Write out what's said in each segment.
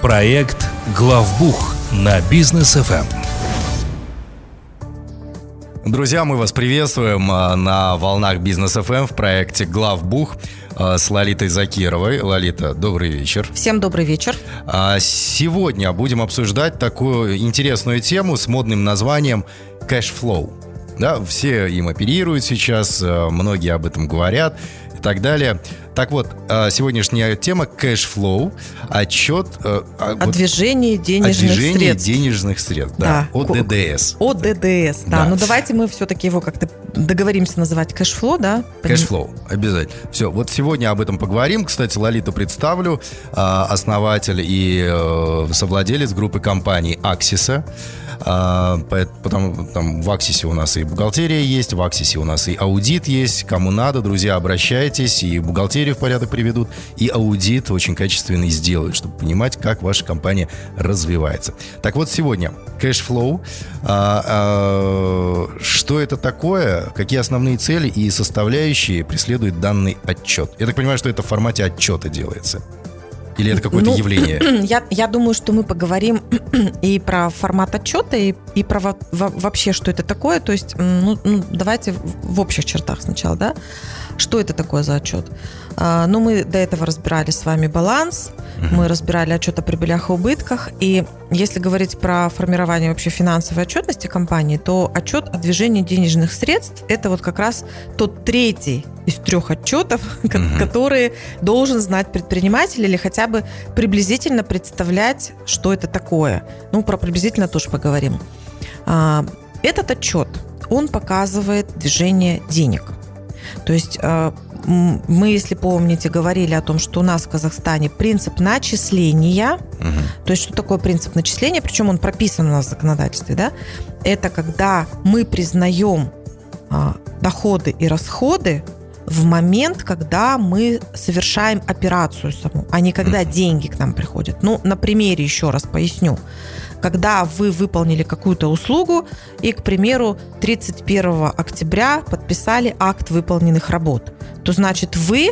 Проект «Главбух» на Business FM. Друзья, мы вас приветствуем а, на волнах Business FM в проекте Главбух а, с Лолитой Закировой. Лолита, добрый вечер. Всем добрый вечер. А, сегодня будем обсуждать такую интересную тему с модным названием cash flow. Да, все им оперируют сейчас, многие об этом говорят и так далее. Так вот, э, сегодняшняя тема cash flow, отчет... Э, о вот, движении денежных о движении средств. денежных средств, да, да. о ДДС. О ДДС, да. да. Ну давайте мы все-таки его как-то договоримся называть cash flow, да? Cash flow, обязательно. Все, вот сегодня об этом поговорим. Кстати, Лолиту представлю, э, основатель и совладелец группы компаний Аксиса. А, потому там в Аксисе у нас и бухгалтерия есть, в Аксисе у нас и аудит есть. Кому надо, друзья, обращайтесь, и бухгалтерию в порядок приведут, и аудит очень качественный сделают, чтобы понимать, как ваша компания развивается. Так вот, сегодня cash flow. А, а, что это такое? Какие основные цели и составляющие преследует данный отчет? Я так понимаю, что это в формате отчета делается. Или это какое-то ну, явление? Я, я думаю, что мы поговорим и про формат отчета, и, и про во, вообще, что это такое. То есть, ну, ну, давайте в общих чертах сначала, да? Что это такое за отчет? А, ну, мы до этого разбирали с вами баланс, мы разбирали отчет о прибылях и убытках. И если говорить про формирование вообще финансовой отчетности компании, то отчет о движении денежных средств – это вот как раз тот третий из трех отчетов, mm которые должен знать предприниматель или хотя бы приблизительно представлять, что это такое. Ну, про приблизительно тоже поговорим. А, этот отчет, он показывает движение денег. То есть а, мы, если помните, говорили о том, что у нас в Казахстане принцип начисления, угу. то есть что такое принцип начисления, причем он прописан у нас в законодательстве, да, это когда мы признаем а, доходы и расходы в момент, когда мы совершаем операцию саму, а не когда деньги к нам приходят. Ну, на примере еще раз поясню когда вы выполнили какую-то услугу и, к примеру, 31 октября подписали акт выполненных работ, то значит вы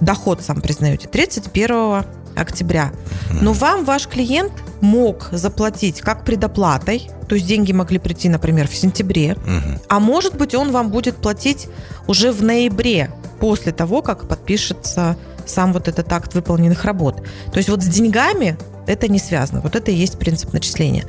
доход сам признаете 31 октября. Но вам ваш клиент мог заплатить как предоплатой, то есть деньги могли прийти, например, в сентябре, угу. а может быть он вам будет платить уже в ноябре, после того, как подпишется сам вот этот акт выполненных работ. То есть вот с деньгами это не связано. Вот это и есть принцип начисления.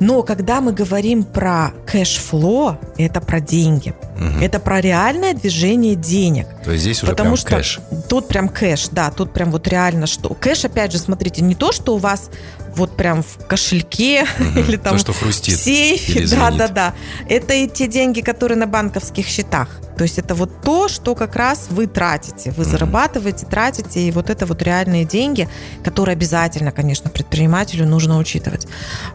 Но когда мы говорим про cash flow, это про деньги. Угу. Это про реальное движение денег. То есть здесь уже Потому прям что кэш. Тут прям кэш, да, тут прям вот реально что. Кэш, опять же, смотрите, не то, что у вас вот прям в кошельке угу. или там то, что хрустит, в сейфе. Да, да, да. Это и те деньги, которые на банковских счетах. То есть это вот то, что как раз вы тратите. Вы зарабатываете, тратите, и вот это вот реальные деньги, которые обязательно, конечно, предпринимателю нужно учитывать.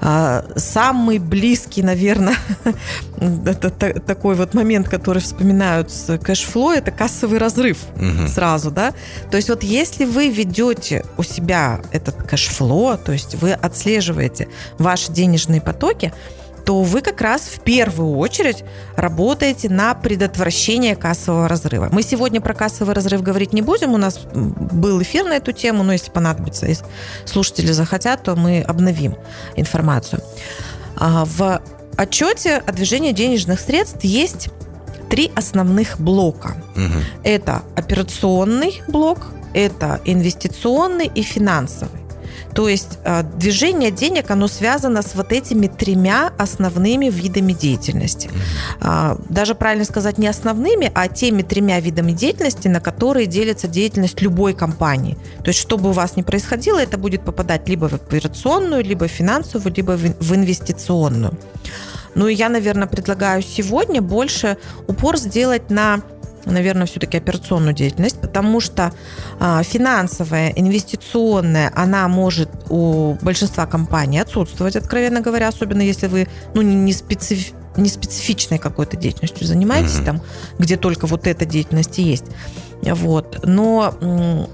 А, самый близкий, наверное, это такой вот момент, который вспоминают с кэшфло, это кассовый разрыв угу. сразу, да. То есть вот если вы ведете у себя этот кэшфло, то есть вы отслеживаете ваши денежные потоки, то вы как раз в первую очередь работаете на предотвращение кассового разрыва. Мы сегодня про кассовый разрыв говорить не будем, у нас был эфир на эту тему, но если понадобится, если слушатели захотят, то мы обновим информацию. А, в отчете о движении денежных средств есть три основных блока. Угу. Это операционный блок, это инвестиционный и финансовый. То есть э, движение денег, оно связано с вот этими тремя основными видами деятельности. А, даже правильно сказать не основными, а теми тремя видами деятельности, на которые делится деятельность любой компании. То есть, что бы у вас ни происходило, это будет попадать либо в операционную, либо в финансовую, либо в инвестиционную. Ну и я, наверное, предлагаю сегодня больше упор сделать на наверное, все-таки операционную деятельность, потому что а, финансовая, инвестиционная, она может у большинства компаний отсутствовать, откровенно говоря, особенно если вы ну, не, специф, не специфичной какой-то деятельностью занимаетесь, mm-hmm. там, где только вот эта деятельность и есть. Вот. Но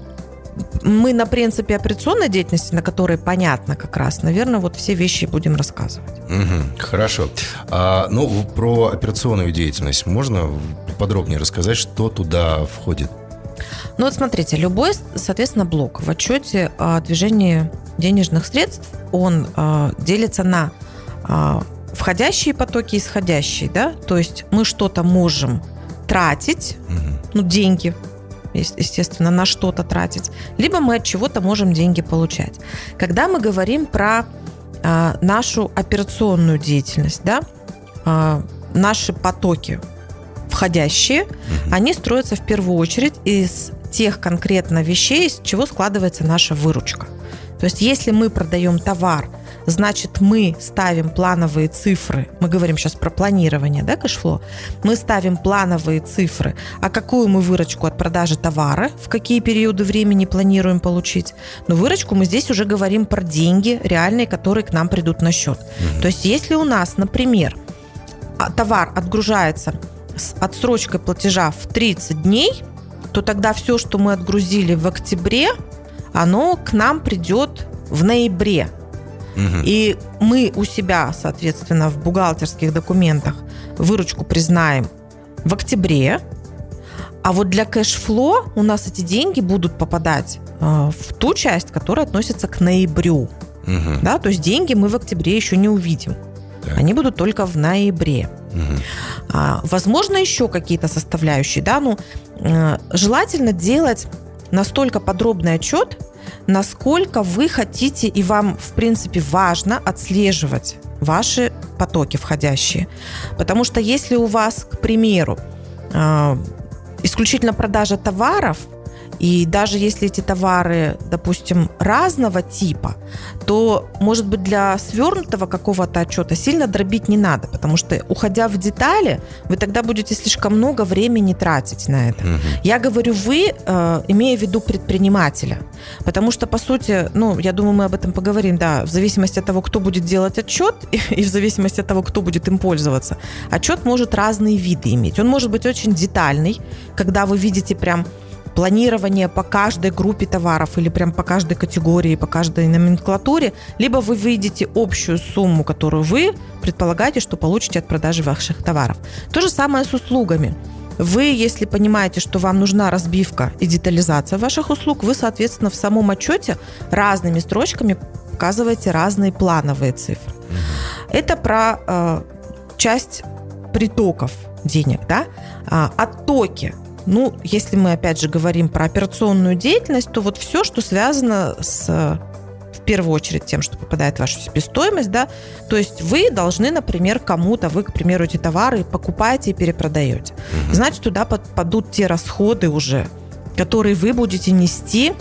мы на принципе операционной деятельности, на которой понятно как раз, наверное, вот все вещи будем рассказывать. Угу, хорошо. А, ну, про операционную деятельность можно подробнее рассказать, что туда входит? Ну вот смотрите, любой, соответственно, блок в отчете о движении денежных средств, он э, делится на э, входящие потоки и исходящие, да, то есть мы что-то можем тратить, угу. ну, деньги, естественно, на что-то тратить, либо мы от чего-то можем деньги получать. Когда мы говорим про э, нашу операционную деятельность, да, э, наши потоки входящие, угу. они строятся в первую очередь из тех конкретно вещей, из чего складывается наша выручка. То есть, если мы продаем товар, значит, мы ставим плановые цифры. Мы говорим сейчас про планирование, да, кэшфло? Мы ставим плановые цифры. А какую мы выручку от продажи товара, в какие периоды времени планируем получить? Но выручку мы здесь уже говорим про деньги реальные, которые к нам придут на счет. То есть, если у нас, например, а, товар отгружается с отсрочкой платежа в 30 дней, то тогда все, что мы отгрузили в октябре, оно к нам придет в ноябре. Угу. И мы у себя, соответственно, в бухгалтерских документах выручку признаем в октябре, а вот для кэшфло у нас эти деньги будут попадать э, в ту часть, которая относится к ноябрю. Угу. Да, то есть деньги мы в октябре еще не увидим. Так. Они будут только в ноябре. Угу. А, возможно, еще какие-то составляющие. Да? Ну, э, желательно делать настолько подробный отчет, насколько вы хотите и вам, в принципе, важно отслеживать ваши потоки входящие. Потому что если у вас, к примеру, э, исключительно продажа товаров – и даже если эти товары, допустим, разного типа, то, может быть, для свернутого какого-то отчета сильно дробить не надо, потому что, уходя в детали, вы тогда будете слишком много времени тратить на это. Угу. Я говорю «вы», э, имея в виду предпринимателя, потому что, по сути, ну, я думаю, мы об этом поговорим, да, в зависимости от того, кто будет делать отчет, и в зависимости от того, кто будет им пользоваться, отчет может разные виды иметь. Он может быть очень детальный, когда вы видите прям планирование по каждой группе товаров или прям по каждой категории, по каждой номенклатуре, либо вы видите общую сумму, которую вы предполагаете, что получите от продажи ваших товаров. То же самое с услугами. Вы, если понимаете, что вам нужна разбивка и детализация ваших услуг, вы, соответственно, в самом отчете разными строчками показываете разные плановые цифры. Это про э, часть притоков денег, да? А, оттоки ну, если мы опять же говорим про операционную деятельность, то вот все, что связано с в первую очередь тем, что попадает в вашу себестоимость, да, то есть вы должны, например, кому-то, вы, к примеру, эти товары покупаете и перепродаете. Значит, туда попадут те расходы уже, которые вы будете нести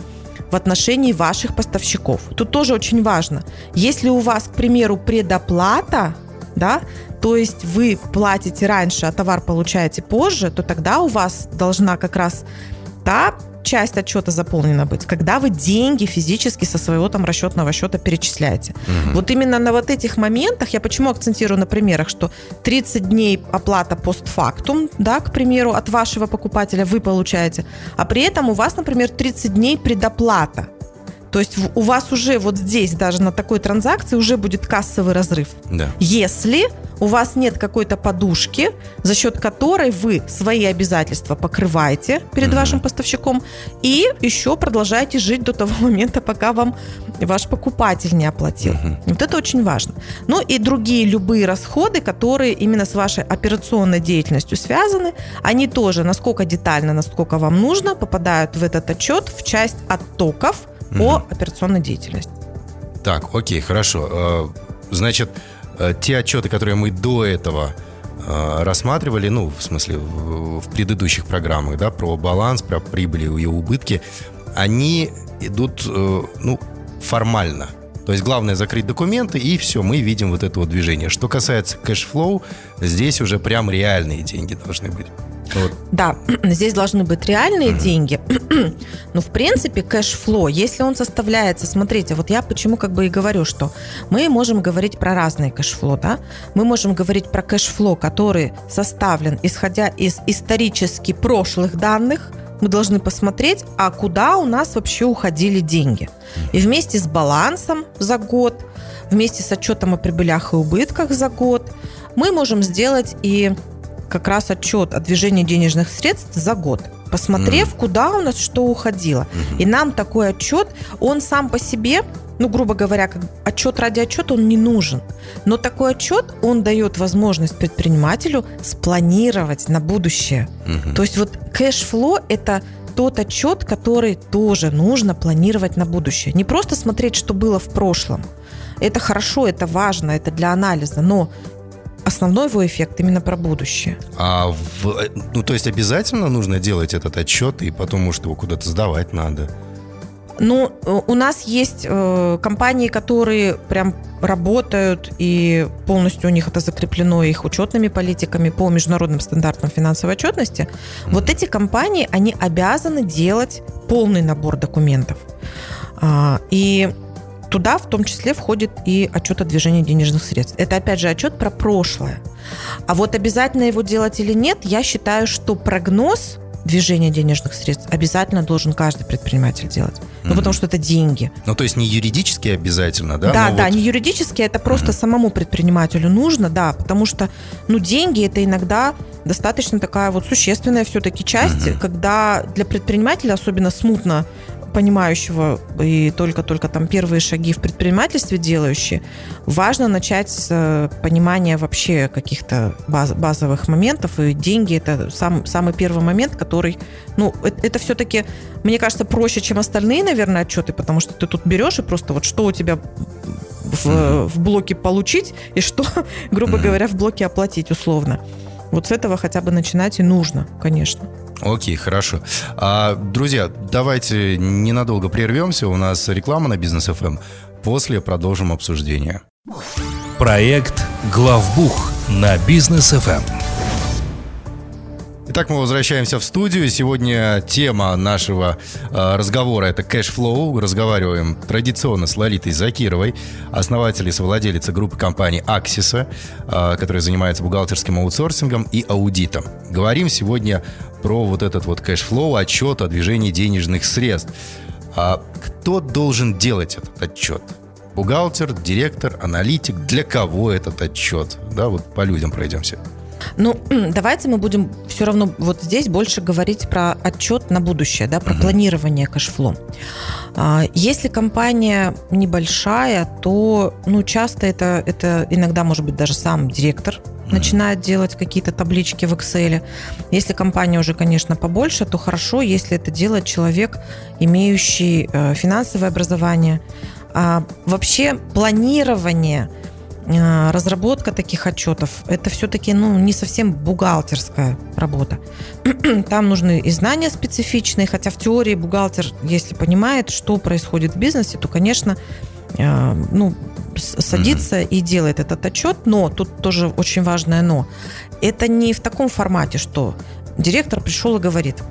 в отношении ваших поставщиков. Тут тоже очень важно. Если у вас, к примеру, предоплата, да, то есть вы платите раньше, а товар получаете позже, то тогда у вас должна как раз та часть отчета заполнена быть, когда вы деньги физически со своего там расчетного счета перечисляете. Угу. Вот именно на вот этих моментах, я почему акцентирую на примерах, что 30 дней оплата постфактум, да, к примеру, от вашего покупателя вы получаете, а при этом у вас, например, 30 дней предоплата. То есть у вас уже вот здесь, даже на такой транзакции, уже будет кассовый разрыв. Да. Если у вас нет какой-то подушки, за счет которой вы свои обязательства покрываете перед угу. вашим поставщиком и еще продолжаете жить до того момента, пока вам ваш покупатель не оплатил. Угу. Вот это очень важно. Ну и другие любые расходы, которые именно с вашей операционной деятельностью связаны, они тоже, насколько детально, насколько вам нужно, попадают в этот отчет в часть оттоков – угу. по операционной деятельности. Так, окей, хорошо. Э, значит, э, те отчеты, которые мы до этого э, рассматривали, ну, в смысле, в предыдущих программах, да, про баланс, про прибыли и убытки, они идут, ну, формально. То есть главное закрыть документы, и все, мы видим вот это вот движение. Что касается cash flow, здесь уже прям реальные деньги должны быть. Вот. Да, здесь должны быть реальные mm-hmm. деньги. Но, в принципе, кэшфло, если он составляется, смотрите, вот я почему как бы и говорю, что мы можем говорить про разные кэшфло, да? Мы можем говорить про кэшфло, который составлен, исходя из исторически прошлых данных, мы должны посмотреть, а куда у нас вообще уходили деньги. И вместе с балансом за год, вместе с отчетом о прибылях и убытках за год, мы можем сделать и как раз отчет о движении денежных средств за год. посмотрев, mm. куда у нас что уходило. Mm-hmm. И нам такой отчет, он сам по себе, ну, грубо говоря, как отчет ради отчета, он не нужен. Но такой отчет, он дает возможность предпринимателю спланировать на будущее. Mm-hmm. То есть вот кэшфло – это тот отчет, который тоже нужно планировать на будущее. Не просто смотреть, что было в прошлом. Это хорошо, это важно, это для анализа, но основной его эффект именно про будущее. А в, ну, то есть обязательно нужно делать этот отчет, и потом, может, его куда-то сдавать надо? Ну, у нас есть э, компании, которые прям работают, и полностью у них это закреплено их учетными политиками по международным стандартам финансовой отчетности. Mm-hmm. Вот эти компании, они обязаны делать полный набор документов. А, и Туда в том числе входит и отчет о движении денежных средств. Это, опять же, отчет про прошлое. А вот обязательно его делать или нет, я считаю, что прогноз движения денежных средств обязательно должен каждый предприниматель делать. Ну, mm-hmm. потому что это деньги. Ну, то есть не юридически обязательно, да? Да, Но да, вот... не юридически, это просто mm-hmm. самому предпринимателю нужно, да, потому что, ну, деньги это иногда достаточно такая вот существенная все-таки часть, mm-hmm. когда для предпринимателя особенно смутно понимающего и только-только там первые шаги в предпринимательстве делающие, важно начать с э, понимания вообще каких-то баз, базовых моментов, и деньги это сам, самый первый момент, который, ну, это, это все-таки, мне кажется, проще, чем остальные, наверное, отчеты, потому что ты тут берешь и просто вот что у тебя в, в блоке получить и что, грубо говоря, в блоке оплатить условно. Вот с этого хотя бы начинать и нужно, конечно. Окей, хорошо. А, друзья, давайте ненадолго прервемся. У нас реклама на Бизнес ФМ. После продолжим обсуждение. Проект Главбух на Бизнес ФМ. Итак, мы возвращаемся в студию. Сегодня тема нашего э, разговора – это cash flow. Разговариваем традиционно с Лолитой Закировой, основателем и совладелицей группы компаний Аксиса, э, которая занимается бухгалтерским аутсорсингом и аудитом. Говорим сегодня про вот этот вот cash flow, отчет о движении денежных средств. А кто должен делать этот отчет? Бухгалтер, директор, аналитик? Для кого этот отчет? Да, вот по людям пройдемся. Ну, давайте мы будем все равно вот здесь больше говорить про отчет на будущее, да, про uh-huh. планирование cash flow. А, если компания небольшая, то ну, часто это, это иногда может быть даже сам директор начинает делать какие-то таблички в Excel. Если компания уже, конечно, побольше, то хорошо, если это делает человек, имеющий э, финансовое образование. А вообще планирование – разработка таких отчетов – это все-таки ну, не совсем бухгалтерская работа. Там нужны и знания специфичные, хотя в теории бухгалтер, если понимает, что происходит в бизнесе, то, конечно, а, ну, садится mm-hmm. и делает этот отчет, но тут тоже очень важное но. Это не в таком формате, что директор пришел и говорит,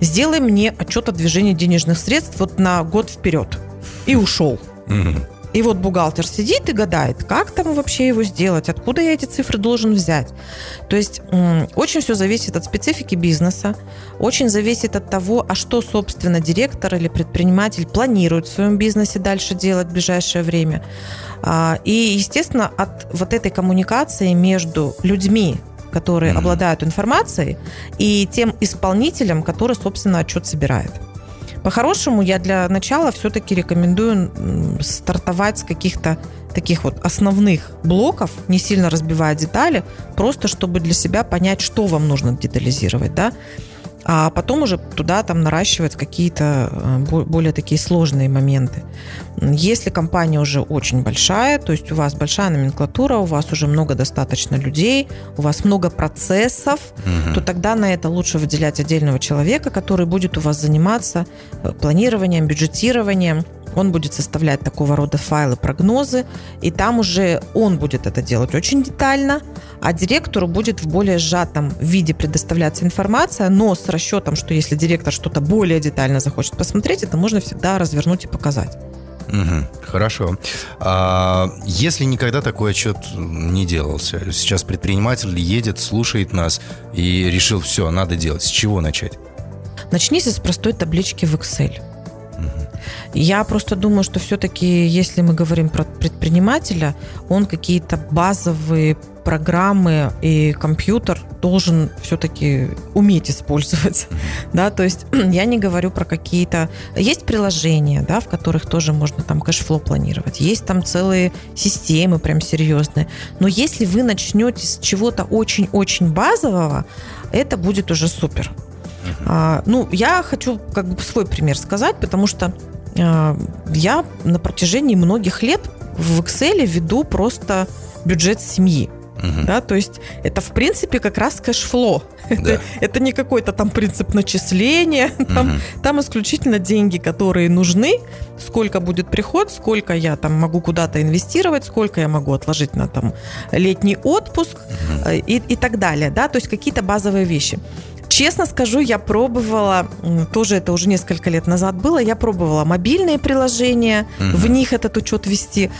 сделай мне отчет о движении денежных средств вот на год вперед. И ушел. Mm-hmm. И вот бухгалтер сидит и гадает, как там вообще его сделать, откуда я эти цифры должен взять. То есть очень все зависит от специфики бизнеса, очень зависит от того, а что, собственно, директор или предприниматель планирует в своем бизнесе дальше делать в ближайшее время. А, и, естественно, от вот этой коммуникации между людьми, которые mm-hmm. обладают информацией, и тем исполнителем, который, собственно, отчет собирает. По-хорошему, я для начала все-таки рекомендую стартовать с каких-то таких вот основных блоков, не сильно разбивая детали, просто чтобы для себя понять, что вам нужно детализировать, да а потом уже туда там наращивать какие-то э, более такие сложные моменты. Если компания уже очень большая, то есть у вас большая номенклатура, у вас уже много достаточно людей, у вас много процессов, угу. то тогда на это лучше выделять отдельного человека, который будет у вас заниматься э, планированием, бюджетированием, он будет составлять такого рода файлы, прогнозы, и там уже он будет это делать очень детально, а директору будет в более сжатом виде предоставляться информация, но с расчетом, что если директор что-то более детально захочет посмотреть, это можно всегда развернуть и показать. Угу, хорошо. А если никогда такой отчет не делался, сейчас предприниматель едет, слушает нас и решил, все, надо делать. С чего начать? Начните с простой таблички в Excel. Я просто думаю, что все-таки, если мы говорим про предпринимателя, он какие-то базовые программы и компьютер должен все-таки уметь использовать, да, то есть я не говорю про какие-то... Есть приложения, да, в которых тоже можно там cash flow планировать, есть там целые системы прям серьезные, но если вы начнете с чего-то очень-очень базового, это будет уже супер. А, ну, я хочу как бы свой пример сказать, потому что я на протяжении многих лет в Excel веду просто бюджет семьи. Угу. Да, то есть это в принципе как раз cash flow. Да. Это, это не какой-то там принцип начисления, там, угу. там исключительно деньги, которые нужны, сколько будет приход, сколько я там могу куда-то инвестировать, сколько я могу отложить на там летний отпуск угу. и, и так далее, да, то есть какие-то базовые вещи. Честно скажу, я пробовала, тоже это уже несколько лет назад было, я пробовала мобильные приложения, угу. в них этот учет вести.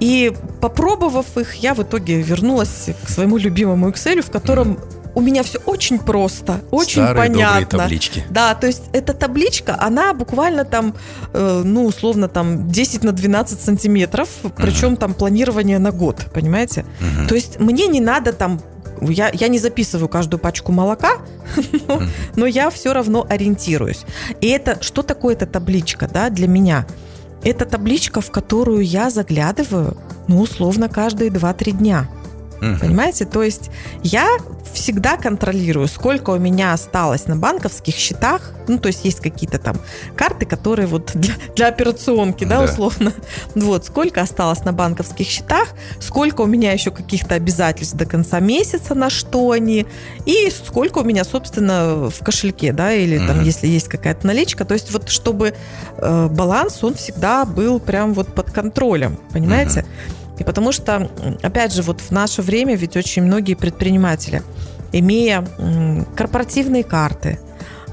И попробовав их, я в итоге вернулась к своему любимому Excel, в котором угу у меня все очень просто, очень Старые понятно. таблички. Да, то есть эта табличка, она буквально там, э, ну, условно, там 10 на 12 сантиметров, причем uh там планирование на год, понимаете? uh То есть мне не надо там я, я не записываю каждую пачку молока, но, но я все равно ориентируюсь. И это что такое эта табличка да, для меня? Это табличка, в которую я заглядываю, ну, условно, каждые 2-3 дня. Угу. Понимаете? То есть я всегда контролирую, сколько у меня осталось на банковских счетах. Ну, то есть есть какие-то там карты, которые вот для, для операционки, да, да, условно. Вот, сколько осталось на банковских счетах, сколько у меня еще каких-то обязательств до конца месяца, на что они, и сколько у меня, собственно, в кошельке, да, или там, mm если есть какая-то наличка. То есть вот чтобы э, баланс, он всегда был прям вот под контролем, понимаете? mm и потому что, опять же, вот в наше время ведь очень многие предприниматели, имея корпоративные карты,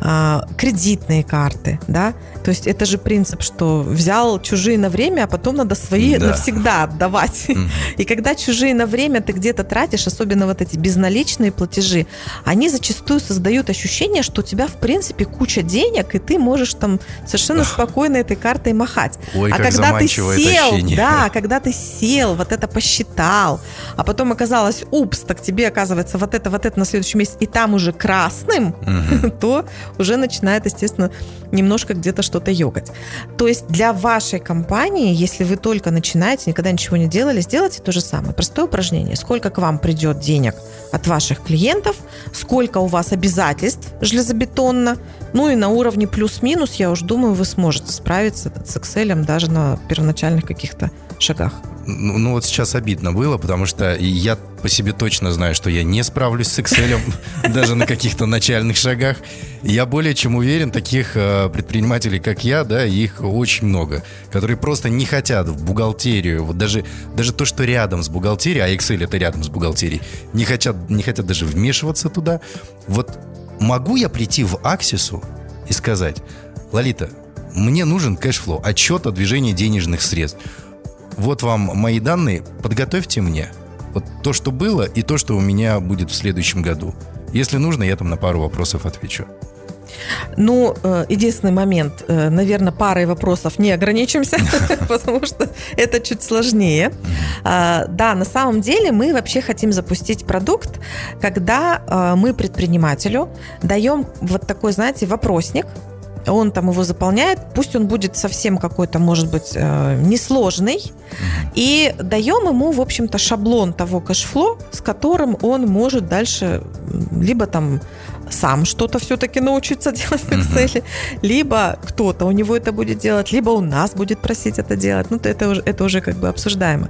а, кредитные карты, да, то есть это же принцип, что взял чужие на время, а потом надо свои да. навсегда отдавать. Mm. И когда чужие на время ты где-то тратишь, особенно вот эти безналичные платежи, они зачастую создают ощущение, что у тебя в принципе куча денег, и ты можешь там совершенно спокойно этой картой махать. Ой, а как когда ты сел, ощущение. да, когда ты сел, вот это посчитал, а потом оказалось, упс, так тебе оказывается вот это, вот это на следующий месяц, и там уже красным, mm-hmm. то уже начинает, естественно, немножко где-то что-то йогать. То есть для вашей компании, если вы только начинаете, никогда ничего не делали, сделайте то же самое. Простое упражнение. Сколько к вам придет денег от ваших клиентов, сколько у вас обязательств железобетонно, ну и на уровне плюс-минус, я уж думаю, вы сможете справиться с Excel даже на первоначальных каких-то шагах. Ну, ну вот сейчас обидно было, потому что я по себе точно знаю, что я не справлюсь с Excel даже на каких-то начальных шагах. Я более чем уверен, таких э, предпринимателей, как я, да, их очень много, которые просто не хотят в бухгалтерию, вот даже, даже то, что рядом с бухгалтерией, а Excel это рядом с бухгалтерией, не хотят, не хотят даже вмешиваться туда. Вот могу я прийти в Аксису и сказать, Лолита, мне нужен cash flow, отчет о движении денежных средств вот вам мои данные, подготовьте мне вот то, что было, и то, что у меня будет в следующем году. Если нужно, я там на пару вопросов отвечу. Ну, э, единственный момент, э, наверное, парой вопросов не ограничимся, потому что это чуть сложнее. А, да, на самом деле мы вообще хотим запустить продукт, когда э, мы предпринимателю даем вот такой, знаете, вопросник, он там его заполняет, пусть он будет совсем какой-то, может быть, э, несложный, и даем ему, в общем-то, шаблон того кэшфло, с которым он может дальше либо там сам что-то все-таки научиться делать в Excel, либо кто-то у него это будет делать, либо у нас будет просить это делать. Ну, это уже, это уже как бы обсуждаемо.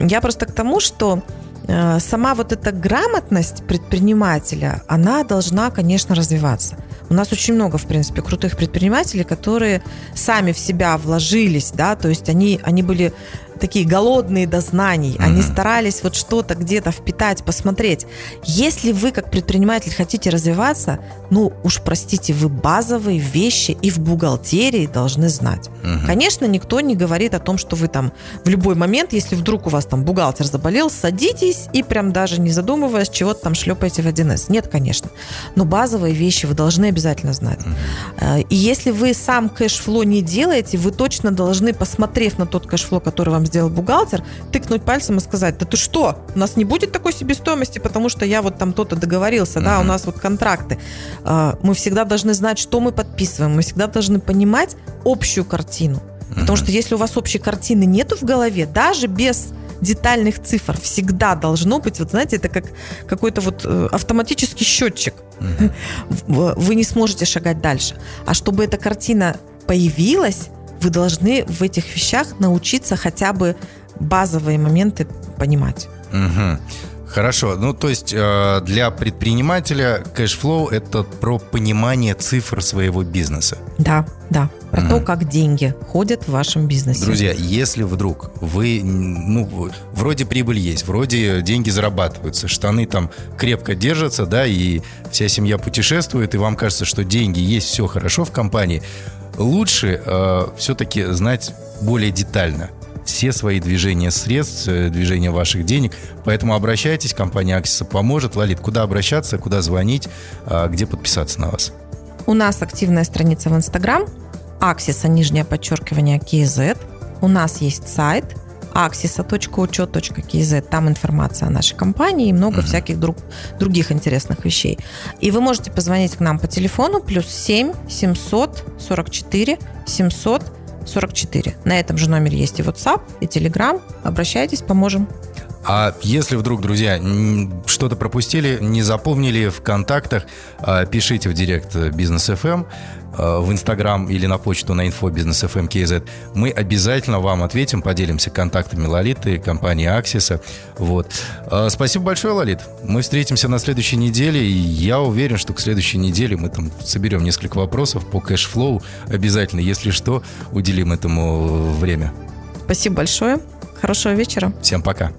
Я просто к тому, что э, сама вот эта грамотность предпринимателя, она должна, конечно, развиваться. У нас очень много, в принципе, крутых предпринимателей, которые сами в себя вложились, да, то есть они, они были такие голодные до знаний, mm-hmm. они старались вот что-то где-то впитать, посмотреть. Если вы как предприниматель хотите развиваться, ну уж простите, вы базовые вещи и в бухгалтерии должны знать. Mm-hmm. Конечно, никто не говорит о том, что вы там в любой момент, если вдруг у вас там бухгалтер заболел, садитесь и прям даже не задумываясь, чего-то там шлепаете в 1С. Нет, конечно. Но базовые вещи вы должны обязательно знать. Mm-hmm. И если вы сам кэшфло не делаете, вы точно должны, посмотрев на тот кэшфло, который вам сделал бухгалтер, тыкнуть пальцем и сказать, да ты что, у нас не будет такой себестоимости, потому что я вот там то-то договорился, mm-hmm. да, у нас вот контракты. А, мы всегда должны знать, что мы подписываем, мы всегда должны понимать общую картину. Mm-hmm. Потому что если у вас общей картины нету в голове, даже без детальных цифр всегда должно быть, вот знаете, это как какой-то вот э, автоматический счетчик. Mm-hmm. Вы не сможете шагать дальше. А чтобы эта картина появилась, вы должны в этих вещах научиться хотя бы базовые моменты понимать. Угу. Хорошо, ну то есть э, для предпринимателя cash flow это про понимание цифр своего бизнеса. Да, да, про угу. то, как деньги ходят в вашем бизнесе. Друзья, если вдруг вы, ну, вроде прибыль есть, вроде деньги зарабатываются, штаны там крепко держатся, да, и вся семья путешествует, и вам кажется, что деньги есть, все хорошо в компании, лучше э, все-таки знать более детально все свои движения средств, э, движения ваших денег. Поэтому обращайтесь, компания Аксиса поможет. Лолит, куда обращаться, куда звонить, э, где подписаться на вас? У нас активная страница в Инстаграм, Аксиса, нижнее подчеркивание, KZ. У нас есть сайт axisa.учет.kz. Там информация о нашей компании и много uh-huh. всяких друг, других интересных вещей. И вы можете позвонить к нам по телефону плюс 7 744 700 44. На этом же номере есть и WhatsApp, и Telegram. Обращайтесь, поможем. А если вдруг, друзья, что-то пропустили, не запомнили в контактах, а, пишите в директ Бизнес FM, а, в Инстаграм или на почту на info business FM KZ. Мы обязательно вам ответим, поделимся контактами Лолиты, компании Аксиса. Вот. А, спасибо большое, Лолит. Мы встретимся на следующей неделе, и я уверен, что к следующей неделе мы там соберем несколько вопросов по cash flow. Обязательно, если что, уделим этому время. Спасибо большое. Хорошего вечера. Всем пока.